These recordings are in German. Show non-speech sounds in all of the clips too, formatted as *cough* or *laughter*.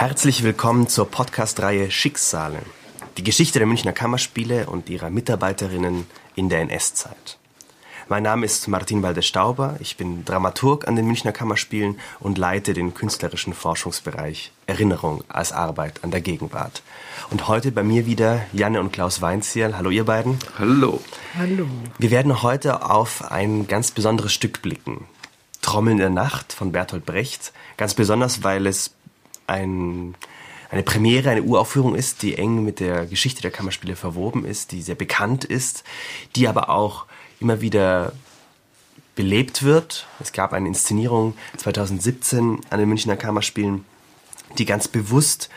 Herzlich willkommen zur Podcast-Reihe Schicksale. Die Geschichte der Münchner Kammerspiele und ihrer Mitarbeiterinnen in der NS-Zeit. Mein Name ist Martin Walde-Stauber, ich bin Dramaturg an den Münchner Kammerspielen und leite den künstlerischen Forschungsbereich Erinnerung als Arbeit an der Gegenwart. Und heute bei mir wieder Janne und Klaus Weinzierl. Hallo ihr beiden. Hallo. Hallo. Wir werden heute auf ein ganz besonderes Stück blicken. Trommeln in der Nacht von Bertolt Brecht. Ganz besonders, weil es ein, eine Premiere, eine Uraufführung ist, die eng mit der Geschichte der Kammerspiele verwoben ist, die sehr bekannt ist, die aber auch immer wieder belebt wird. Es gab eine Inszenierung 2017 an den Münchner Kammerspielen, die ganz bewusst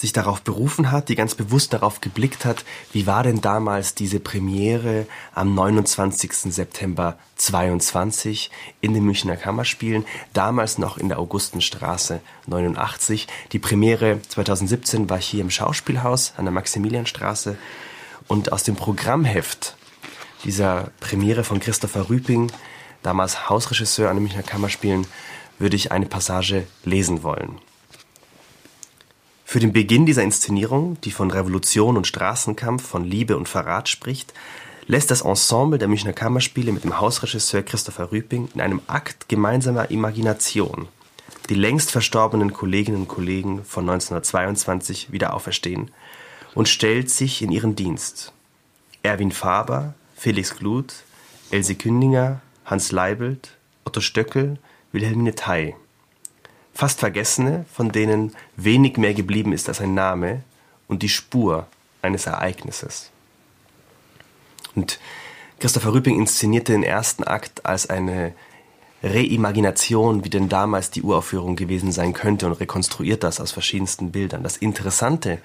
sich darauf berufen hat, die ganz bewusst darauf geblickt hat, wie war denn damals diese Premiere am 29. September 22 in den Münchner Kammerspielen, damals noch in der Augustenstraße 89. Die Premiere 2017 war hier im Schauspielhaus an der Maximilianstraße und aus dem Programmheft dieser Premiere von Christopher Rüping, damals Hausregisseur an den Münchner Kammerspielen, würde ich eine Passage lesen wollen. Für den Beginn dieser Inszenierung, die von Revolution und Straßenkampf, von Liebe und Verrat spricht, lässt das Ensemble der Münchner Kammerspiele mit dem Hausregisseur Christopher Rüping in einem Akt gemeinsamer Imagination die längst verstorbenen Kolleginnen und Kollegen von 1922 wieder auferstehen und stellt sich in ihren Dienst. Erwin Faber, Felix Gluth, Else Kündinger, Hans Leibelt, Otto Stöckel, Wilhelmine Thay fast Vergessene, von denen wenig mehr geblieben ist als ein Name und die Spur eines Ereignisses. Und Christopher Rüping inszenierte den ersten Akt als eine Reimagination, wie denn damals die Uraufführung gewesen sein könnte und rekonstruiert das aus verschiedensten Bildern. Das Interessante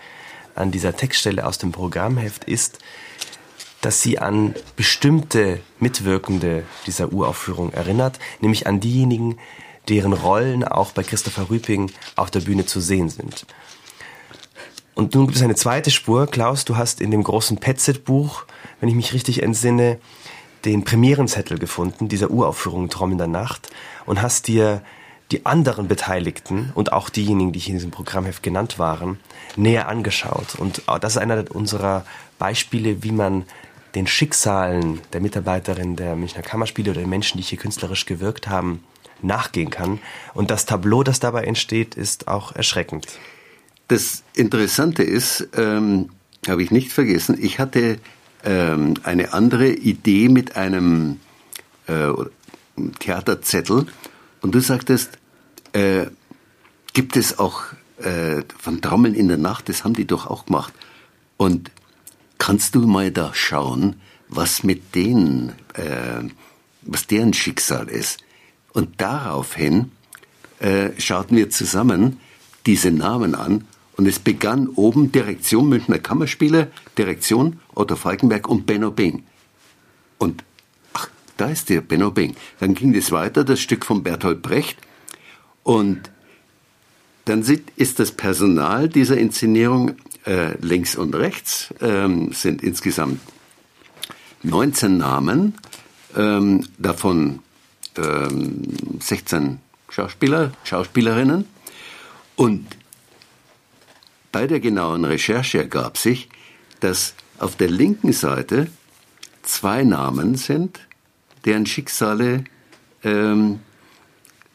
an dieser Textstelle aus dem Programmheft ist, dass sie an bestimmte Mitwirkende dieser Uraufführung erinnert, nämlich an diejenigen, deren Rollen auch bei Christopher Rüping auf der Bühne zu sehen sind. Und nun gibt es eine zweite Spur. Klaus, du hast in dem großen Petzet-Buch, wenn ich mich richtig entsinne, den Premierenzettel gefunden, dieser Uraufführung Traum der Nacht, und hast dir die anderen Beteiligten und auch diejenigen, die hier in diesem Programmheft genannt waren, näher angeschaut. Und das ist einer unserer Beispiele, wie man den Schicksalen der Mitarbeiterin der Münchner Kammerspiele oder der Menschen, die hier künstlerisch gewirkt haben, nachgehen kann. Und das Tableau, das dabei entsteht, ist auch erschreckend. Das Interessante ist, ähm, habe ich nicht vergessen, ich hatte ähm, eine andere Idee mit einem äh, Theaterzettel und du sagtest, äh, gibt es auch äh, von Trommeln in der Nacht, das haben die doch auch gemacht. Und kannst du mal da schauen, was mit denen, äh, was deren Schicksal ist? Und daraufhin äh, schauten wir zusammen diese Namen an und es begann oben Direktion Münchner Kammerspiele, Direktion Otto Falkenberg und Benno Bing. Und ach, da ist der Benno Bing. Dann ging das weiter, das Stück von Bertolt Brecht. Und dann ist das Personal dieser Inszenierung äh, links und rechts, ähm, sind insgesamt 19 Namen, ähm, davon 16 ähm, Schauspieler, Schauspielerinnen. Und bei der genauen Recherche ergab sich, dass auf der linken Seite zwei Namen sind, deren Schicksale ähm,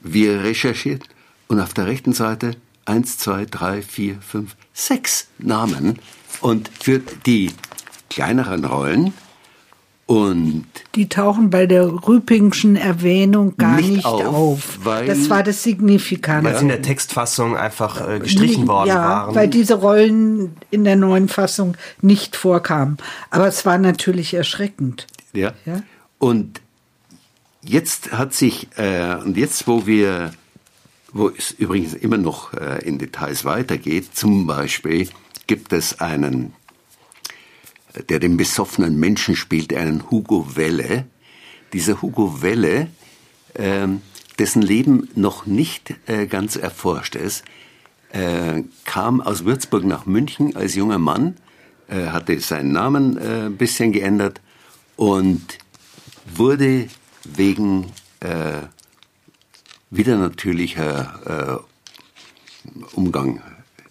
wir recherchiert. Und auf der rechten Seite eins, zwei, drei, vier, fünf, sechs Namen. Und für die kleineren Rollen und die tauchen bei der Rüpingschen Erwähnung gar nicht, nicht auf. auf. das war das Signifikante. Weil sie in der Textfassung einfach äh, gestrichen worden ja, waren. weil diese Rollen in der neuen Fassung nicht vorkamen. Aber es war natürlich erschreckend. Ja. ja? Und jetzt hat sich, äh, und jetzt wo wir, wo es übrigens immer noch äh, in Details weitergeht, zum Beispiel gibt es einen der den besoffenen Menschen spielt, einen Hugo Welle. Dieser Hugo Welle, äh, dessen Leben noch nicht äh, ganz erforscht ist, äh, kam aus Würzburg nach München als junger Mann, äh, hatte seinen Namen ein bisschen geändert und wurde wegen wieder natürlicher Umgang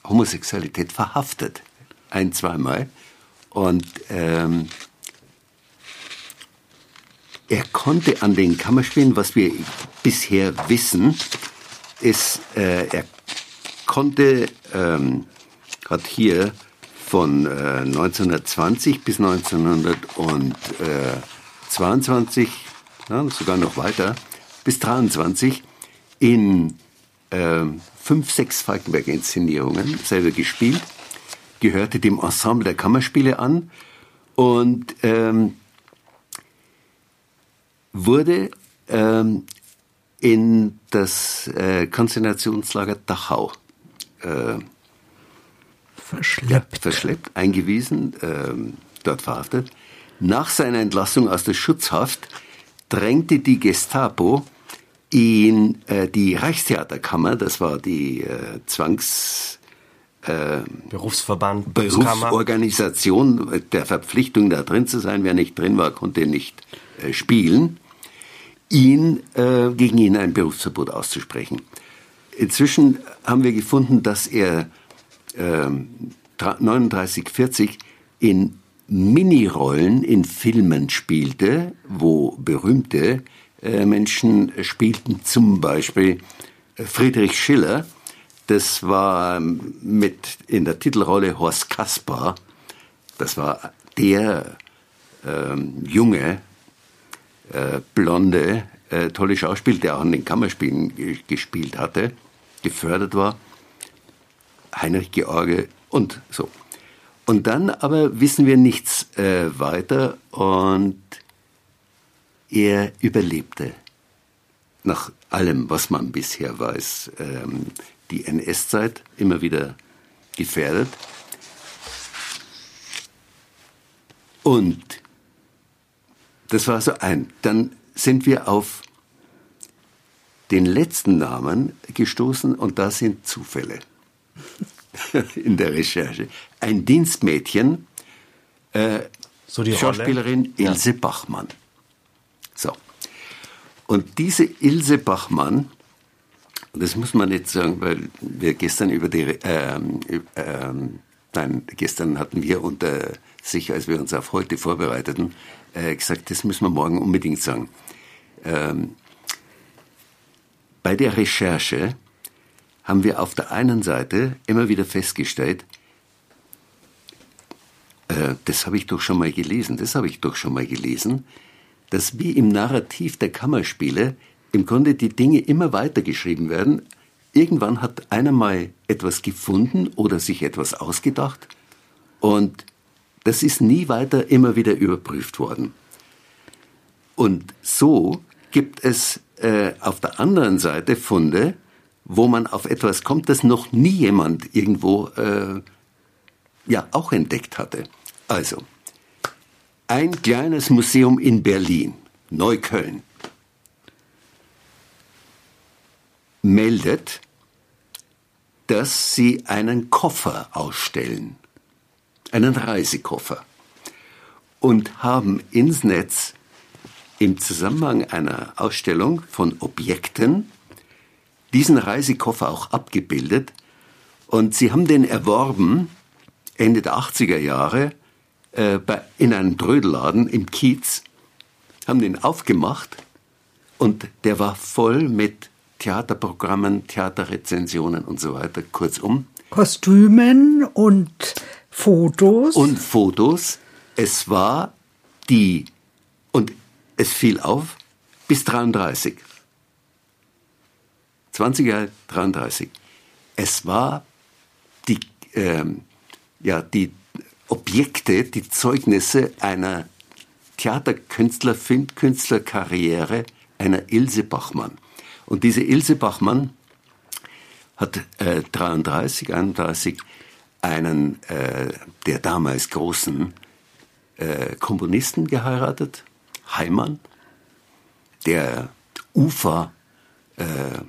Homosexualität verhaftet. Ein, zweimal. Und ähm, er konnte an den Kammerspielen, was wir bisher wissen, ist, äh, er konnte, ähm, hat hier von äh, 1920 bis 1922, ja, sogar noch weiter, bis 23 in äh, fünf, sechs Falkenberg-Inszenierungen selber gespielt, gehörte dem Ensemble der Kammerspiele an und ähm, wurde ähm, in das äh, Konzentrationslager Dachau äh, verschleppt. Verschleppt, eingewiesen, ähm, dort verhaftet. Nach seiner Entlassung aus der Schutzhaft drängte die Gestapo in äh, die Reichstheaterkammer, das war die äh, Zwangs... Äh, Berufsverband, Berufsorganisation der Verpflichtung, da drin zu sein. Wer nicht drin war, konnte nicht äh, spielen ihn, äh, gegen ihn ein Berufsverbot auszusprechen. Inzwischen haben wir gefunden, dass er äh, 39, 40 in Minirollen in Filmen spielte, wo berühmte äh, Menschen spielten, zum Beispiel äh, Friedrich Schiller. Das war mit in der Titelrolle Horst Kaspar. Das war der ähm, Junge, äh, blonde, äh, tolle Schauspieler, der auch an den Kammerspielen gespielt hatte, gefördert war. Heinrich George und so. Und dann aber wissen wir nichts äh, weiter und er überlebte. Nach allem, was man bisher weiß, ähm, die NS-Zeit immer wieder gefährdet. Und das war so ein. Dann sind wir auf den letzten Namen gestoßen und da sind Zufälle *laughs* in der Recherche. Ein Dienstmädchen, äh, so Schauspielerin Rolle? Ilse ja. Bachmann. So. Und diese Ilse Bachmann, das muss man nicht sagen, weil wir gestern über die, ähm, ähm, nein, gestern hatten wir unter sich, als wir uns auf heute vorbereiteten, äh, gesagt, das müssen wir morgen unbedingt sagen. Ähm, bei der Recherche haben wir auf der einen Seite immer wieder festgestellt, äh, das habe ich doch schon mal gelesen, das habe ich doch schon mal gelesen, dass wie im Narrativ der Kammerspiele im Grunde die Dinge immer weiter geschrieben werden. Irgendwann hat einer mal etwas gefunden oder sich etwas ausgedacht und das ist nie weiter immer wieder überprüft worden. Und so gibt es äh, auf der anderen Seite Funde, wo man auf etwas kommt, das noch nie jemand irgendwo äh, ja auch entdeckt hatte. Also, ein kleines Museum in Berlin, Neukölln, meldet, dass sie einen Koffer ausstellen. Einen Reisekoffer. Und haben ins Netz im Zusammenhang einer Ausstellung von Objekten diesen Reisekoffer auch abgebildet. Und sie haben den erworben Ende der 80er Jahre äh, bei, in einem Trödelladen im Kiez, haben den aufgemacht und der war voll mit Theaterprogrammen, Theaterrezensionen und so weiter, kurzum. Kostümen und Fotos. Und Fotos. Es war die, und es fiel auf, bis 33. 20 Jahre 33. Es war die, ähm, ja, die Objekte, die Zeugnisse einer Theaterkünstler, Filmkünstlerkarriere einer Ilse Bachmann. Und diese Ilse Bachmann hat äh, 33, 31 einen äh, der damals großen äh, Komponisten geheiratet, Heimann, der Ufer äh,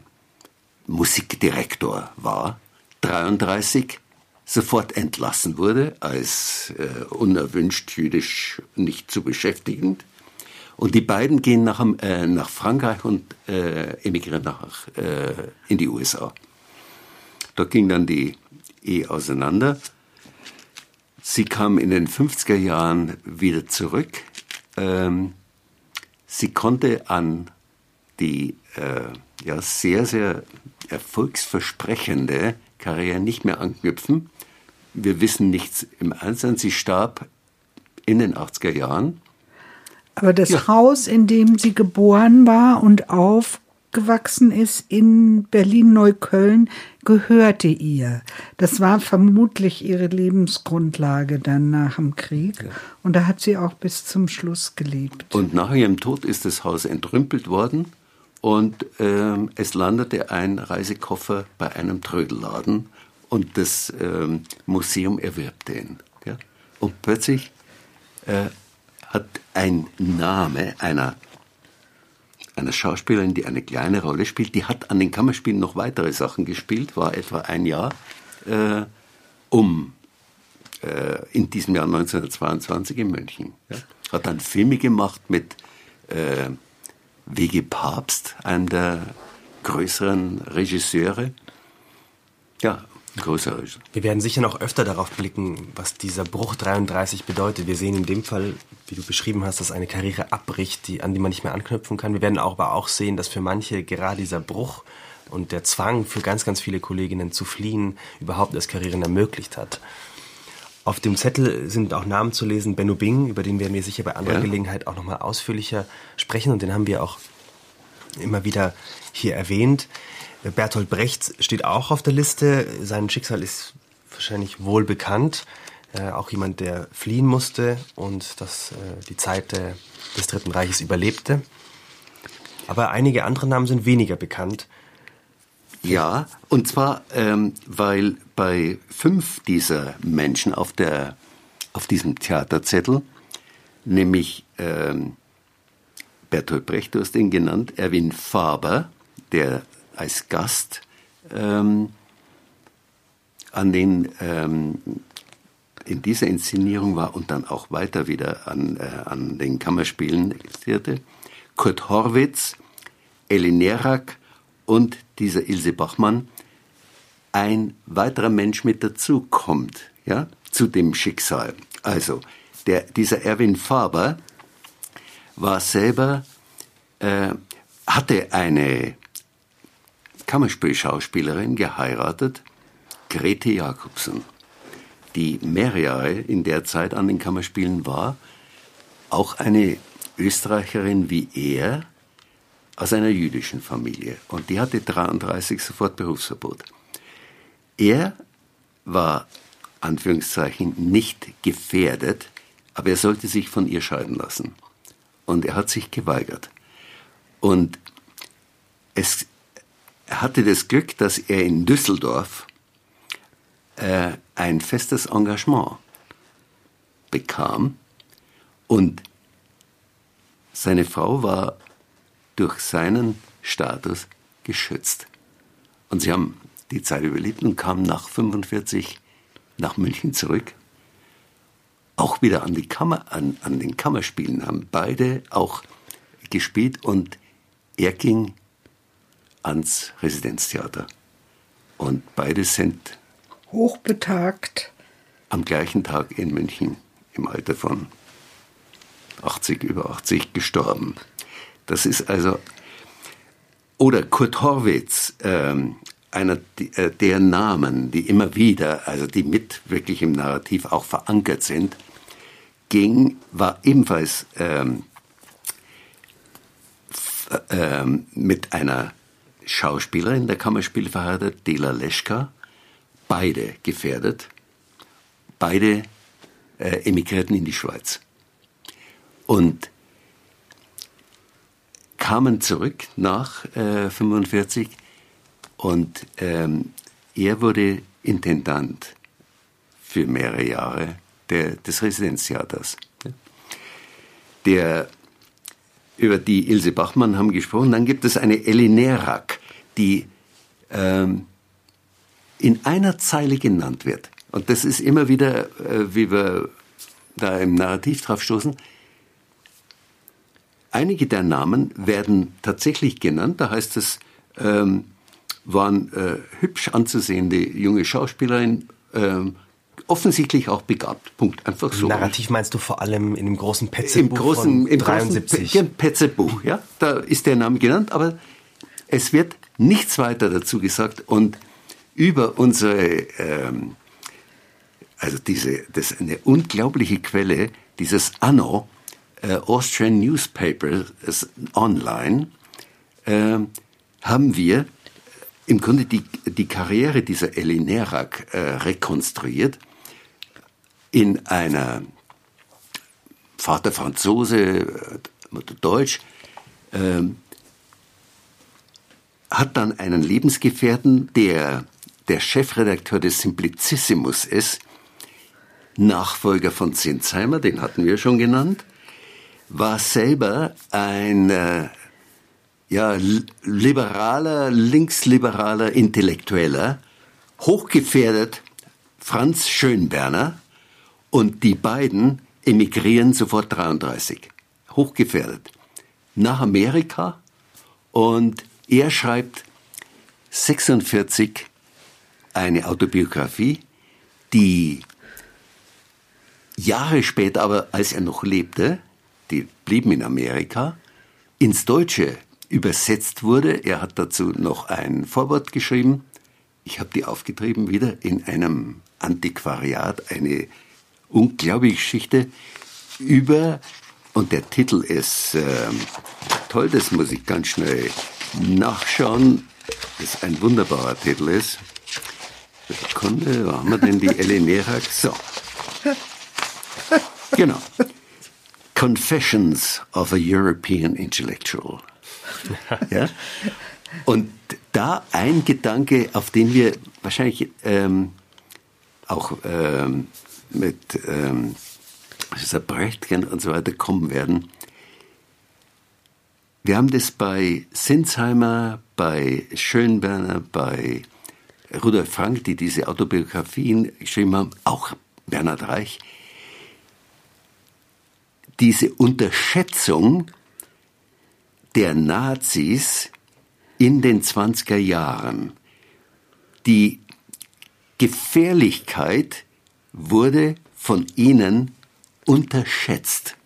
war, 33 sofort entlassen wurde als äh, unerwünscht jüdisch nicht zu beschäftigend. Und die beiden gehen nach, äh, nach Frankreich und äh, emigrieren nach, äh, in die USA. Dort ging dann die eh auseinander. Sie kam in den 50er Jahren wieder zurück. Ähm, sie konnte an die äh, ja, sehr, sehr erfolgsversprechende Karriere nicht mehr anknüpfen. Wir wissen nichts im Einzelnen. Sie starb in den 80er Jahren. Aber das ja. Haus, in dem sie geboren war und aufgewachsen ist in Berlin-Neukölln, gehörte ihr. Das war vermutlich ihre Lebensgrundlage dann nach dem Krieg. Ja. Und da hat sie auch bis zum Schluss gelebt. Und nach ihrem Tod ist das Haus entrümpelt worden und ähm, es landete ein Reisekoffer bei einem Trödelladen und das ähm, Museum erwirbt den. Ja? Und plötzlich äh, hat ein Name einer, einer Schauspielerin, die eine kleine Rolle spielt, die hat an den Kammerspielen noch weitere Sachen gespielt, war etwa ein Jahr äh, um äh, in diesem Jahr 1922 in München. Ja? Hat dann Filme gemacht mit äh, W.G. Papst, einem der größeren Regisseure. Ja, größer Regisseur. Wir werden sicher noch öfter darauf blicken, was dieser Bruch 33 bedeutet. Wir sehen in dem Fall, wie du beschrieben hast, dass eine Karriere abbricht, die, an die man nicht mehr anknüpfen kann. Wir werden aber auch sehen, dass für manche gerade dieser Bruch und der Zwang für ganz, ganz viele Kolleginnen zu fliehen überhaupt das Karrieren ermöglicht hat. Auf dem Zettel sind auch Namen zu lesen. Benno Bing, über den werden wir sicher bei anderer ja. Gelegenheit auch nochmal ausführlicher sprechen und den haben wir auch immer wieder hier erwähnt. Bertolt Brecht steht auch auf der Liste. Sein Schicksal ist wahrscheinlich wohl bekannt. Äh, auch jemand, der fliehen musste und das, äh, die Zeit äh, des Dritten Reiches überlebte. Aber einige andere Namen sind weniger bekannt. Ja, und zwar, ähm, weil bei fünf dieser Menschen auf, der, auf diesem Theaterzettel, nämlich ähm, Bertolt Brecht, du hast ihn genannt, Erwin Faber, der als Gast ähm, an den ähm, in dieser Inszenierung war und dann auch weiter wieder an, äh, an den Kammerspielen existierte, Kurt Horwitz, Elin Nerak und dieser Ilse Bachmann ein weiterer Mensch mit dazu kommt, ja, zu dem Schicksal. Also, der, dieser Erwin Faber war selber, äh, hatte eine Kammerspielschauspielerin geheiratet, Grete Jakobsen, die mehrere Jahre in der Zeit an den Kammerspielen war, auch eine Österreicherin wie er, aus einer jüdischen Familie und die hatte 33 sofort Berufsverbot. Er war, Anführungszeichen, nicht gefährdet, aber er sollte sich von ihr scheiden lassen. Und er hat sich geweigert. Und es, hatte das Glück, dass er in Düsseldorf äh, ein festes Engagement bekam und seine Frau war durch seinen Status geschützt. Und sie haben die Zeit überlebt und kamen nach 45 nach München zurück. Auch wieder an, die Kammer, an, an den Kammerspielen haben beide auch gespielt und er ging ans Residenztheater. Und beide sind hochbetagt am gleichen Tag in München im Alter von 80, über 80 gestorben. Das ist also, oder Kurt Horwitz, ähm, einer äh, der Namen, die immer wieder, also die mit wirklich im Narrativ auch verankert sind, ging, war ebenfalls ähm, ähm, mit einer Schauspielerin der Kammerspiele verheiratet, Dela Leschka, beide gefährdet, beide äh, emigrierten in die Schweiz. Und kamen zurück nach äh, 45 und ähm, er wurde Intendant für mehrere Jahre der, des Residenztheaters. Der, über die Ilse Bachmann haben gesprochen. Dann gibt es eine Elinerak, die ähm, in einer Zeile genannt wird. Und das ist immer wieder, äh, wie wir da im Narrativ drauf stoßen, Einige der Namen werden tatsächlich genannt. Da heißt es, ähm, waren äh, hübsch anzusehende junge Schauspielerin, ähm, offensichtlich auch begabt. Punkt. Einfach so. Narrativ meinst du vor allem in dem großen Petze-Buch Im großen, im 73? großen Petze-Buch, ja. Da ist der Name genannt, aber es wird nichts weiter dazu gesagt und über unsere, ähm, also diese, das ist eine unglaubliche Quelle, dieses Anno, äh, Austrian Newspaper online, äh, haben wir im Grunde die, die Karriere dieser Nerak äh, rekonstruiert in einer Vater Franzose, Mutter Deutsch, äh, hat dann einen Lebensgefährten, der der Chefredakteur des Simplicissimus ist, Nachfolger von Zinsheimer, den hatten wir schon genannt, war selber ein äh, ja, liberaler, linksliberaler Intellektueller, hochgefährdet Franz Schönberner und die beiden emigrieren sofort 33, hochgefährdet, nach Amerika und er schreibt 46 eine Autobiografie, die Jahre später, aber als er noch lebte, die blieben in Amerika, ins Deutsche übersetzt wurde. Er hat dazu noch ein Vorwort geschrieben. Ich habe die aufgetrieben wieder in einem Antiquariat, eine unglaubliche Geschichte über, und der Titel ist äh, toll, das muss ich ganz schnell nachschauen, das ein wunderbarer Titel ist. Sekunde, wo haben wir denn die *laughs* Elenerak? So. Genau. Confessions of a European Intellectual. *laughs* Ja? Und da ein Gedanke, auf den wir wahrscheinlich ähm, auch ähm, mit ähm, Brechtgen und so weiter kommen werden. Wir haben das bei Sinsheimer, bei Schönberner, bei Rudolf Frank, die diese Autobiografien geschrieben haben, auch Bernhard Reich, diese Unterschätzung der Nazis in den 20er Jahren. Die Gefährlichkeit wurde von ihnen unterschätzt.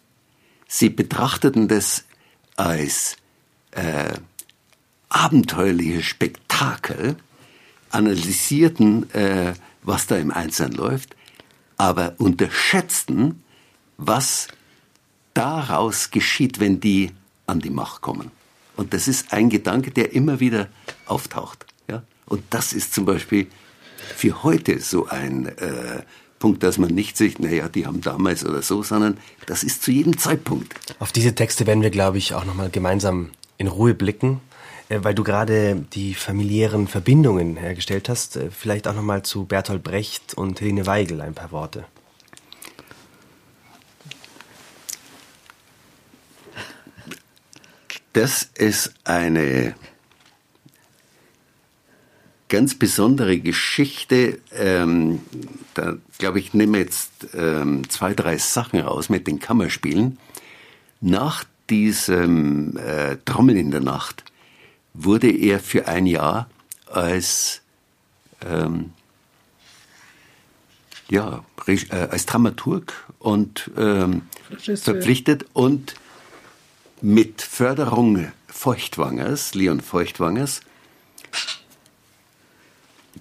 Sie betrachteten das als äh, abenteuerliches Spektakel, analysierten, äh, was da im Einzelnen läuft, aber unterschätzten, was daraus geschieht, wenn die an die Macht kommen. Und das ist ein Gedanke, der immer wieder auftaucht. Ja? Und das ist zum Beispiel für heute so ein äh, Punkt, dass man nicht sagt, naja, die haben damals oder so, sondern das ist zu jedem Zeitpunkt. Auf diese Texte werden wir, glaube ich, auch nochmal gemeinsam in Ruhe blicken, äh, weil du gerade die familiären Verbindungen hergestellt hast. Äh, vielleicht auch nochmal zu Bertolt Brecht und Helene Weigel ein paar Worte. Das ist eine ganz besondere Geschichte. Ähm, da glaube ich, nehme jetzt ähm, zwei, drei Sachen raus mit den Kammerspielen. Nach diesem äh, Trommeln in der Nacht wurde er für ein Jahr als ähm, ja, äh, als Dramaturg und ähm, verpflichtet und mit Förderung Feuchtwangers, Leon Feuchtwangers,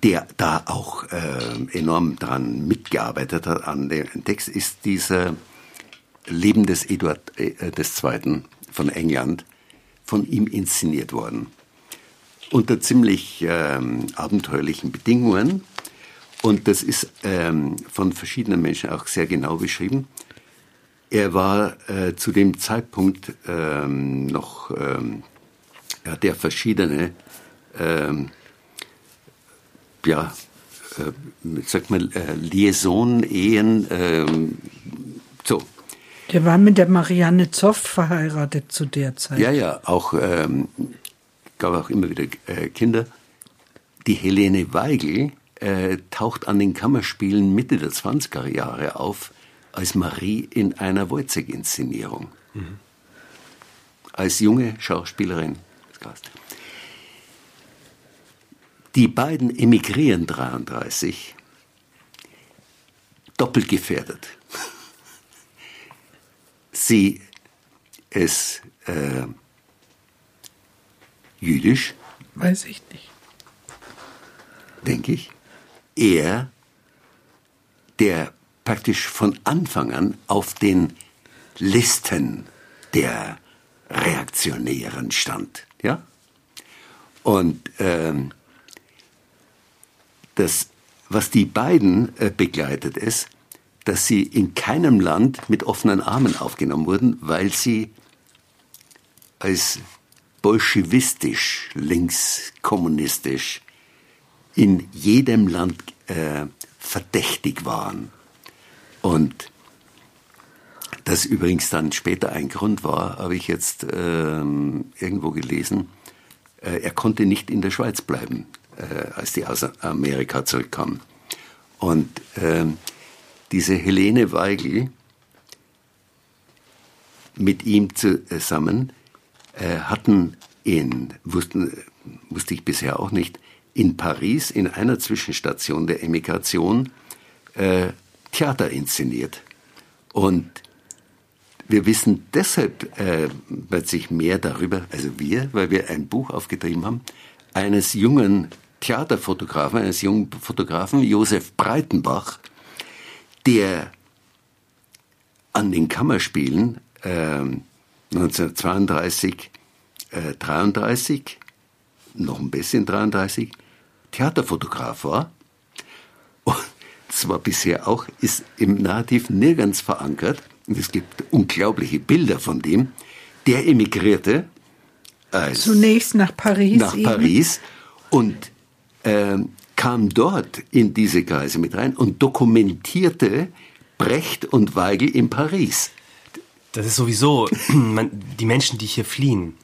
der da auch äh, enorm dran mitgearbeitet hat an dem Text, ist dieser Leben des Eduard äh, II. von England von ihm inszeniert worden. Unter ziemlich ähm, abenteuerlichen Bedingungen. Und das ist ähm, von verschiedenen Menschen auch sehr genau beschrieben. Er war äh, zu dem Zeitpunkt ähm, noch, ähm, er hat ja verschiedene, ähm, ja, äh, sag mal, äh, Liaison-Ehen, ähm, so. Der war mit der Marianne Zoff verheiratet zu der Zeit. Ja, ja, auch, ähm, gab auch immer wieder äh, Kinder. Die Helene Weigel äh, taucht an den Kammerspielen Mitte der 20er Jahre auf als Marie in einer Wojciech-Inszenierung. Mhm. Als junge Schauspielerin. Die beiden emigrieren 33, doppelt gefährdet. *laughs* Sie ist äh, jüdisch. Weiß ich nicht. Denke ich. Er, der praktisch von Anfang an auf den Listen der Reaktionären stand. Ja? Und ähm, das, was die beiden äh, begleitet, ist, dass sie in keinem Land mit offenen Armen aufgenommen wurden, weil sie als bolschewistisch, linkskommunistisch in jedem Land äh, verdächtig waren. Und das übrigens dann später ein Grund war, habe ich jetzt äh, irgendwo gelesen, äh, er konnte nicht in der Schweiz bleiben, äh, als die aus Amerika zurückkamen. Und ähm, diese Helene Weigel mit ihm zusammen äh, hatten in, wussten, wusste ich bisher auch nicht, in Paris in einer Zwischenstation der Emigration äh, Theater inszeniert. Und wir wissen deshalb äh, plötzlich mehr darüber, also wir, weil wir ein Buch aufgetrieben haben, eines jungen Theaterfotografen, eines jungen Fotografen, Josef Breitenbach, der an den Kammerspielen äh, 1932, äh, 33, noch ein bisschen 33, Theaterfotograf war. Und zwar bisher auch, ist im Narrativ nirgends verankert. Und es gibt unglaubliche Bilder von dem. Der emigrierte als Zunächst nach Paris. Nach eben. Paris und äh, kam dort in diese Kreise mit rein und dokumentierte Brecht und Weigel in Paris. Das ist sowieso, *clears throat* die Menschen, die hier fliehen,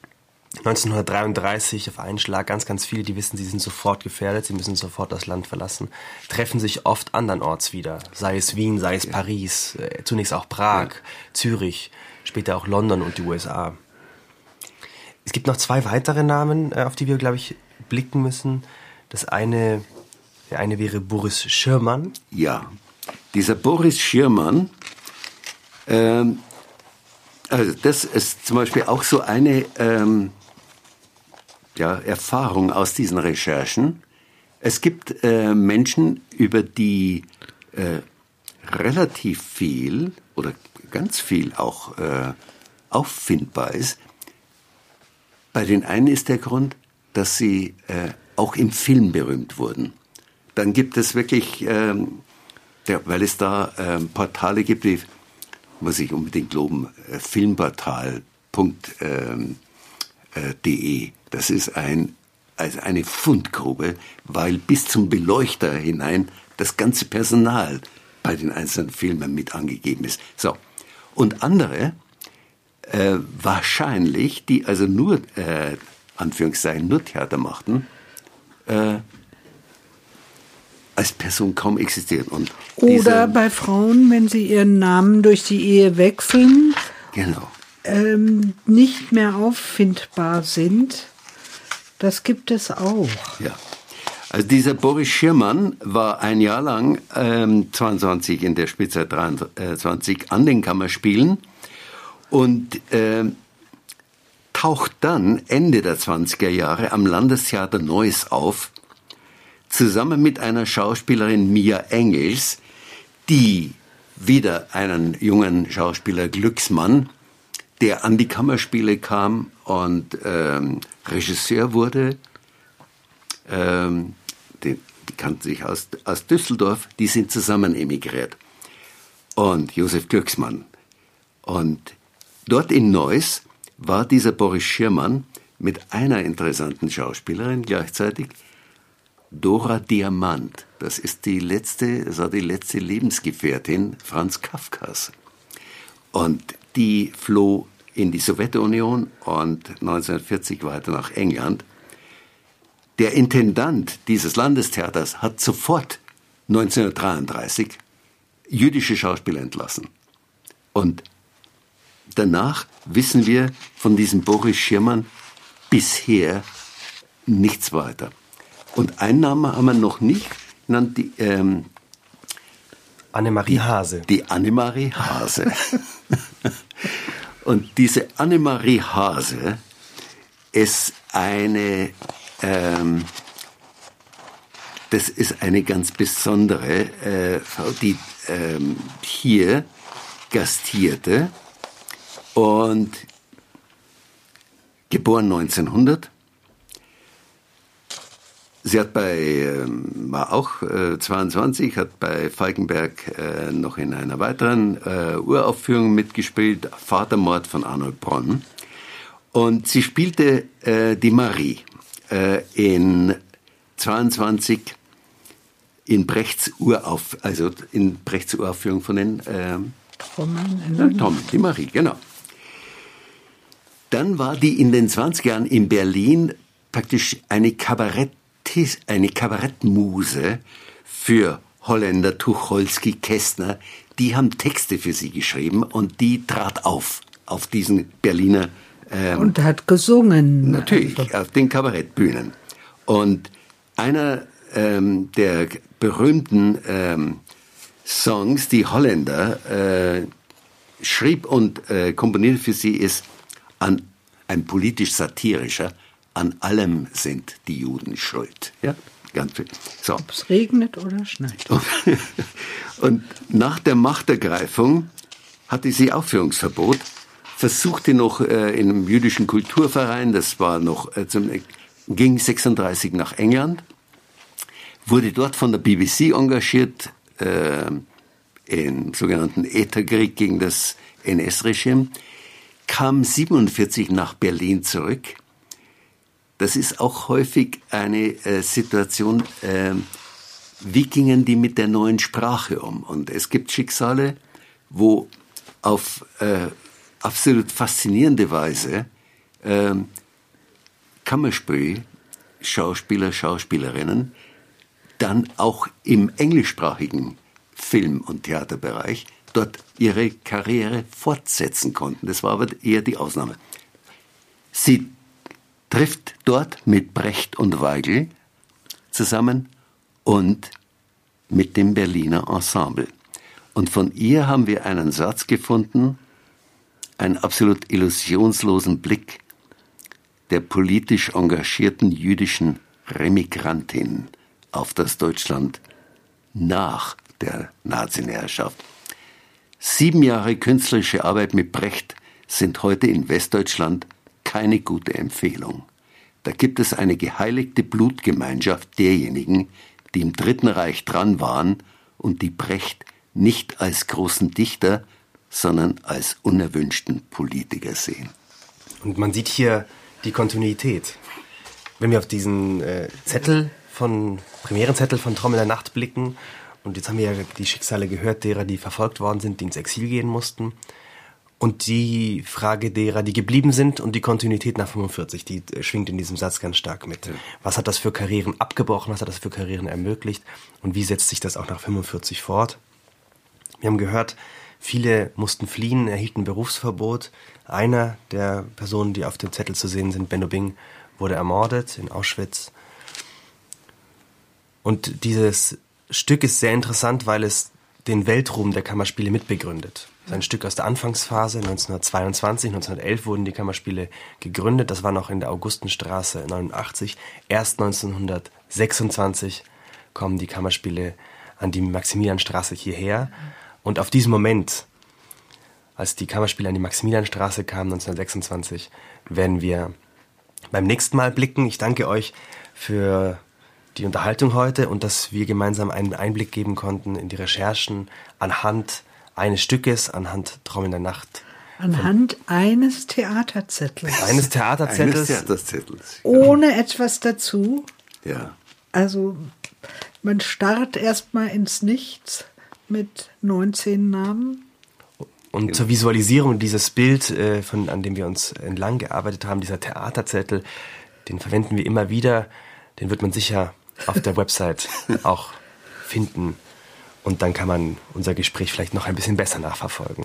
1933 auf einen Schlag ganz, ganz viele, die wissen, sie sind sofort gefährdet, sie müssen sofort das Land verlassen, treffen sich oft andernorts wieder, sei es Wien, sei es ja. Paris, äh, zunächst auch Prag, ja. Zürich, später auch London und die USA. Es gibt noch zwei weitere Namen, äh, auf die wir, glaube ich, blicken müssen. Das eine, der eine wäre Boris Schirmann. Ja, dieser Boris Schirmann, ähm, also das ist zum Beispiel auch so eine ähm, ja, Erfahrung aus diesen Recherchen. Es gibt äh, Menschen, über die äh, relativ viel oder ganz viel auch äh, auffindbar ist. Bei den einen ist der Grund, dass sie äh, auch im Film berühmt wurden. Dann gibt es wirklich, ähm, der, weil es da ähm, Portale gibt, wie, muss ich unbedingt loben, äh, filmportal.de. Ähm, äh, das ist ein, also eine Fundgrube, weil bis zum Beleuchter hinein das ganze Personal bei den einzelnen Filmen mit angegeben ist. So. Und andere, äh, wahrscheinlich, die also nur, äh, Anführungszeichen, nur Theater machten, äh, als Person kaum existieren. Und Oder bei Frauen, wenn sie ihren Namen durch die Ehe wechseln, genau. ähm, nicht mehr auffindbar sind. Das gibt es auch. Ja. Also dieser Boris Schirmann war ein Jahr lang, ähm, 22 in der Spielzeit 23, an den Kammerspielen und ähm, taucht dann Ende der 20er Jahre am Landestheater Neuss auf, zusammen mit einer Schauspielerin Mia Engels, die wieder einen jungen Schauspieler Glücksmann der an die Kammerspiele kam und ähm, Regisseur wurde. Ähm, die, die kannten sich aus, aus Düsseldorf, die sind zusammen emigriert. Und Josef Glücksmann. Und dort in Neuss war dieser Boris Schirmann mit einer interessanten Schauspielerin gleichzeitig, Dora Diamant. Das ist die letzte, das war die letzte Lebensgefährtin Franz Kafkas. Und die floh in die Sowjetunion und 1940 weiter nach England. Der Intendant dieses Landestheaters hat sofort 1933 jüdische Schauspieler entlassen. Und danach wissen wir von diesem Boris Schirmann bisher nichts weiter. Und einen Namen haben wir noch nicht genannt, die, ähm, Annemarie Hase. Die Annemarie Hase. Und diese Annemarie Hase ist eine, ähm, das ist eine ganz besondere äh, Frau, die ähm, hier gastierte und geboren 1900 Sie hat bei, ähm, war auch äh, 22, hat bei Falkenberg äh, noch in einer weiteren äh, Uraufführung mitgespielt, Vatermord von Arnold Bronn. Und sie spielte äh, die Marie äh, in 22 in Brechts Urauf, also in Brechts Uraufführung von den äh, Trommeln, Trommeln, die Marie, genau. Dann war die in den 20 Jahren in Berlin praktisch eine Kabarett eine Kabarettmuse für Holländer, Tucholsky, Kästner. Die haben Texte für sie geschrieben und die trat auf, auf diesen Berliner. Ähm, und hat gesungen. Natürlich, also. auf den Kabarettbühnen. Und einer ähm, der berühmten ähm, Songs, die Holländer äh, schrieb und äh, komponierte für sie, ist an ein politisch satirischer an allem sind die Juden schuld. Ja, ganz viel. So. Ob es regnet oder schneit. *laughs* Und nach der Machtergreifung hatte sie Aufführungsverbot, versuchte noch äh, in einem jüdischen Kulturverein, das war noch, äh, zum, ging 36 nach England, wurde dort von der BBC engagiert, äh, im sogenannten Ätherkrieg gegen das NS-Regime, kam 47 nach Berlin zurück das ist auch häufig eine äh, Situation, äh, wie gingen die mit der neuen Sprache um? Und es gibt Schicksale, wo auf äh, absolut faszinierende Weise äh, Kammerspiel, Schauspieler, Schauspielerinnen, dann auch im englischsprachigen Film- und Theaterbereich dort ihre Karriere fortsetzen konnten. Das war aber eher die Ausnahme. Sie trifft dort mit Brecht und Weigel zusammen und mit dem Berliner Ensemble. Und von ihr haben wir einen Satz gefunden, einen absolut illusionslosen Blick der politisch engagierten jüdischen Remigrantin auf das Deutschland nach der Naziherrschaft. Sieben Jahre künstlerische Arbeit mit Brecht sind heute in Westdeutschland keine gute Empfehlung. Da gibt es eine geheiligte Blutgemeinschaft derjenigen, die im Dritten Reich dran waren und die Brecht nicht als großen Dichter, sondern als unerwünschten Politiker sehen. Und man sieht hier die Kontinuität. Wenn wir auf diesen äh, Zettel von, Premierenzettel von Trommel der Nacht blicken, und jetzt haben wir ja die Schicksale gehört, derer, die verfolgt worden sind, die ins Exil gehen mussten und die Frage derer, die geblieben sind und die Kontinuität nach 45, die äh, schwingt in diesem Satz ganz stark mit. Was hat das für Karrieren abgebrochen? Was hat das für Karrieren ermöglicht? Und wie setzt sich das auch nach 45 fort? Wir haben gehört, viele mussten fliehen, erhielten Berufsverbot. Einer der Personen, die auf dem Zettel zu sehen sind, Benno Bing, wurde ermordet in Auschwitz. Und dieses Stück ist sehr interessant, weil es den Weltruhm der Kammerspiele mitbegründet. Das ist ein Stück aus der Anfangsphase. 1922, 1911 wurden die Kammerspiele gegründet. Das war noch in der Augustenstraße 89. Erst 1926 kommen die Kammerspiele an die Maximilianstraße hierher. Und auf diesen Moment, als die Kammerspiele an die Maximilianstraße kamen, 1926, werden wir beim nächsten Mal blicken. Ich danke euch für die Unterhaltung heute und dass wir gemeinsam einen Einblick geben konnten in die Recherchen anhand eines Stückes, anhand Traum der Nacht. Anhand eines Theaterzettels. Eines Theaterzettels. Eines Theaterzettels. Ohne etwas dazu. Ja. Also man starrt erstmal ins Nichts mit 19 Namen. Und genau. zur Visualisierung dieses Bild, äh, von, an dem wir uns entlang gearbeitet haben, dieser Theaterzettel, den verwenden wir immer wieder. Den wird man sicher auf der Website auch finden. Und dann kann man unser Gespräch vielleicht noch ein bisschen besser nachverfolgen.